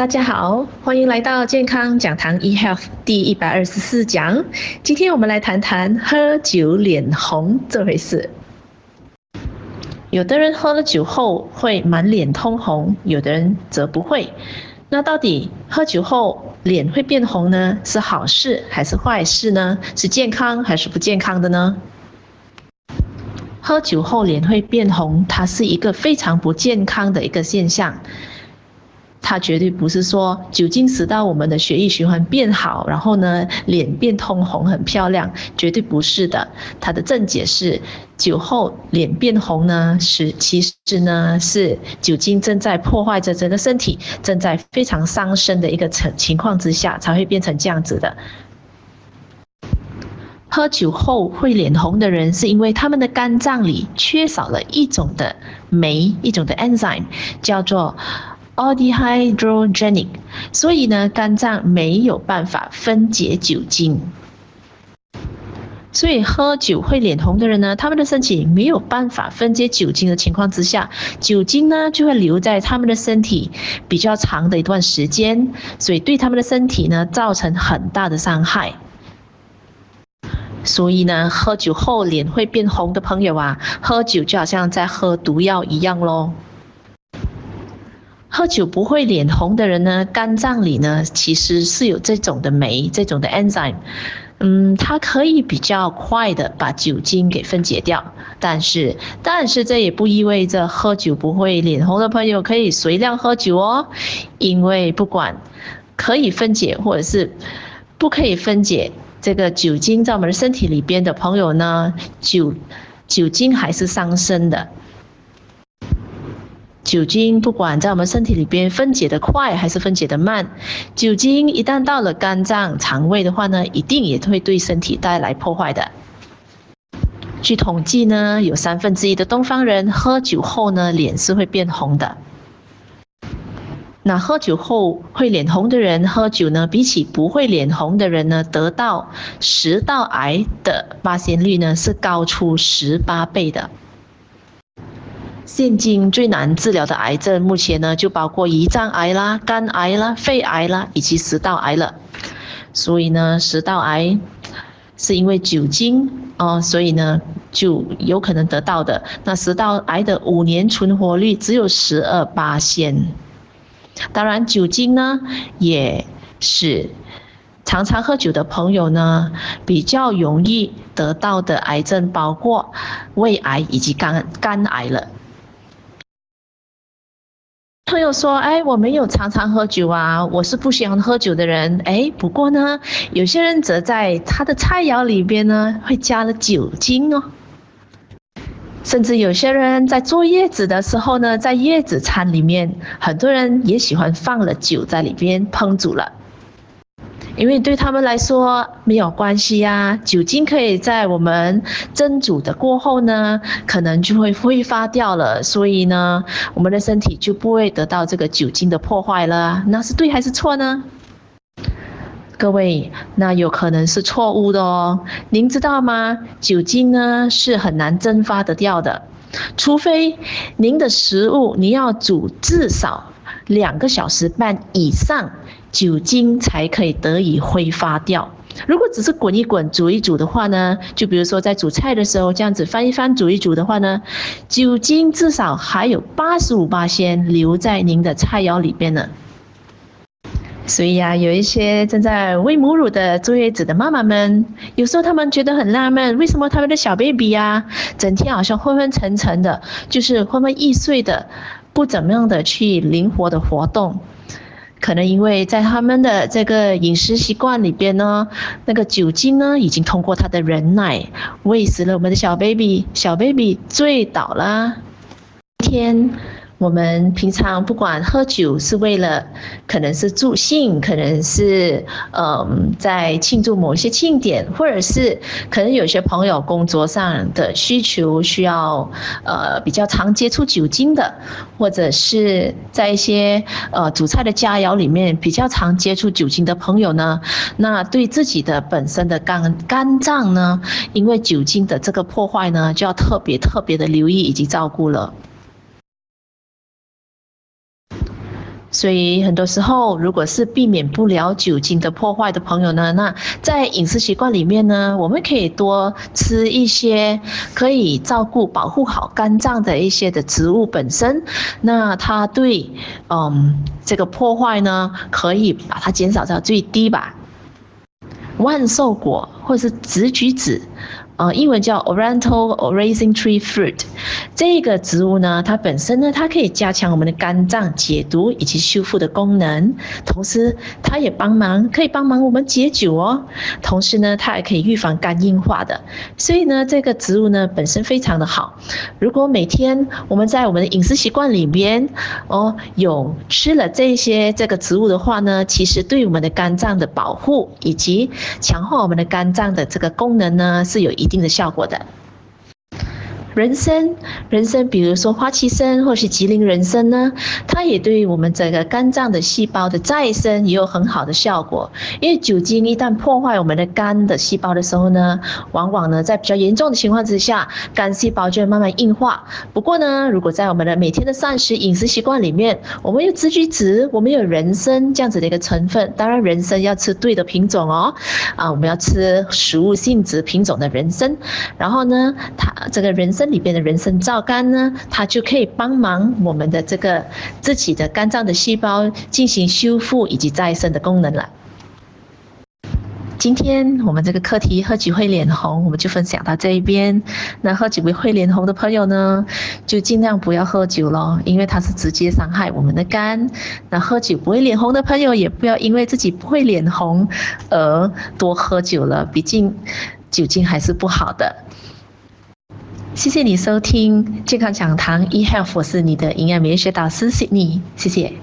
大家好，欢迎来到健康讲堂 eHealth 第一百二十四讲。今天我们来谈谈喝酒脸红这回事。有的人喝了酒后会满脸通红，有的人则不会。那到底喝酒后脸会变红呢？是好事还是坏事呢？是健康还是不健康的呢？喝酒后脸会变红，它是一个非常不健康的一个现象。它绝对不是说酒精使到我们的血液循环变好，然后呢，脸变通红很漂亮，绝对不是的。它的正解是，酒后脸变红呢，是其实呢是酒精正在破坏着整个身体，正在非常伤身的一个情情况之下才会变成这样子的。喝酒后会脸红的人，是因为他们的肝脏里缺少了一种的酶，一种的 enzyme，叫做。Aldehydrogenic，所以呢，肝脏没有办法分解酒精，所以喝酒会脸红的人呢，他们的身体没有办法分解酒精的情况之下，酒精呢就会留在他们的身体比较长的一段时间，所以对他们的身体呢造成很大的伤害。所以呢，喝酒后脸会变红的朋友啊，喝酒就好像在喝毒药一样喽。喝酒不会脸红的人呢，肝脏里呢其实是有这种的酶，这种的 enzyme，嗯，它可以比较快的把酒精给分解掉。但是，但是这也不意味着喝酒不会脸红的朋友可以随量喝酒哦，因为不管可以分解或者是不可以分解这个酒精在我们身体里边的朋友呢，酒酒精还是伤身的。酒精不管在我们身体里边分解的快还是分解的慢，酒精一旦到了肝脏、肠胃的话呢，一定也会对身体带来破坏的。据统计呢，有三分之一的东方人喝酒后呢，脸是会变红的。那喝酒后会脸红的人，喝酒呢，比起不会脸红的人呢，得到食道癌的发现率呢，是高出十八倍的。现今最难治疗的癌症，目前呢就包括胰脏癌啦、肝癌啦、肺癌啦，以及食道癌了。所以呢，食道癌是因为酒精哦，所以呢就有可能得到的。那食道癌的五年存活率只有十二八仙。当然，酒精呢也是常常喝酒的朋友呢比较容易得到的癌症，包括胃癌以及肝肝癌了。朋友说：“哎，我没有常常喝酒啊，我是不喜欢喝酒的人。哎，不过呢，有些人则在他的菜肴里边呢，会加了酒精哦。甚至有些人在坐月子的时候呢，在月子餐里面，很多人也喜欢放了酒在里边烹煮了。”因为对他们来说没有关系呀，酒精可以在我们蒸煮的过后呢，可能就会挥发掉了，所以呢，我们的身体就不会得到这个酒精的破坏了。那是对还是错呢？各位，那有可能是错误的哦。您知道吗？酒精呢是很难蒸发得掉的，除非您的食物你要煮至少两个小时半以上。酒精才可以得以挥发掉。如果只是滚一滚、煮一煮的话呢，就比如说在煮菜的时候这样子翻一翻、煮一煮的话呢，酒精至少还有八十五八仙留在您的菜肴里边呢。所以呀、啊，有一些正在喂母乳的坐月子的妈妈们，有时候他们觉得很纳闷，为什么他们的小 baby 呀，整天好像昏昏沉沉的，就是昏昏欲睡的，不怎么样的去灵活的活动。可能因为在他们的这个饮食习惯里边呢，那个酒精呢已经通过他的人奶喂食了我们的小 baby，小 baby 醉倒了。天。我们平常不管喝酒是为了，可能是助兴，可能是嗯在庆祝某些庆典，或者是可能有些朋友工作上的需求需要呃比较常接触酒精的，或者是在一些呃煮菜的佳肴里面比较常接触酒精的朋友呢，那对自己的本身的肝肝脏呢，因为酒精的这个破坏呢，就要特别特别的留意以及照顾了。所以很多时候，如果是避免不了酒精的破坏的朋友呢，那在饮食习惯里面呢，我们可以多吃一些可以照顾、保护好肝脏的一些的植物本身，那它对嗯这个破坏呢，可以把它减少到最低吧。万寿果或是紫菊子。呃，英文叫 Oriental Raisin Tree Fruit，这个植物呢，它本身呢，它可以加强我们的肝脏解毒以及修复的功能，同时它也帮忙，可以帮忙我们解酒哦。同时呢，它还可以预防肝硬化的。所以呢，这个植物呢，本身非常的好。如果每天我们在我们的饮食习惯里边哦，有吃了这些这个植物的话呢，其实对我们的肝脏的保护以及强化我们的肝脏的这个功能呢，是有一定的效果的。人参，人参，比如说花旗参或是吉林人参呢，它也对于我们这个肝脏的细胞的再生也有很好的效果。因为酒精一旦破坏我们的肝的细胞的时候呢，往往呢在比较严重的情况之下，肝细胞就会慢慢硬化。不过呢，如果在我们的每天的膳食饮食习惯里面，我们有紫橘子，我们有人参这样子的一个成分，当然人参要吃对的品种哦，啊，我们要吃食物性质品种的人参，然后呢，它这个人参。这里边的人参皂苷呢，它就可以帮忙我们的这个自己的肝脏的细胞进行修复以及再生的功能了。今天我们这个课题喝酒会脸红，我们就分享到这一边。那喝酒会脸红的朋友呢，就尽量不要喝酒咯，因为它是直接伤害我们的肝。那喝酒不会脸红的朋友，也不要因为自己不会脸红而多喝酒了，毕竟酒精还是不好的。谢谢你收听健康讲堂 eHealth，我是你的营养美学导师 Sydney，谢谢。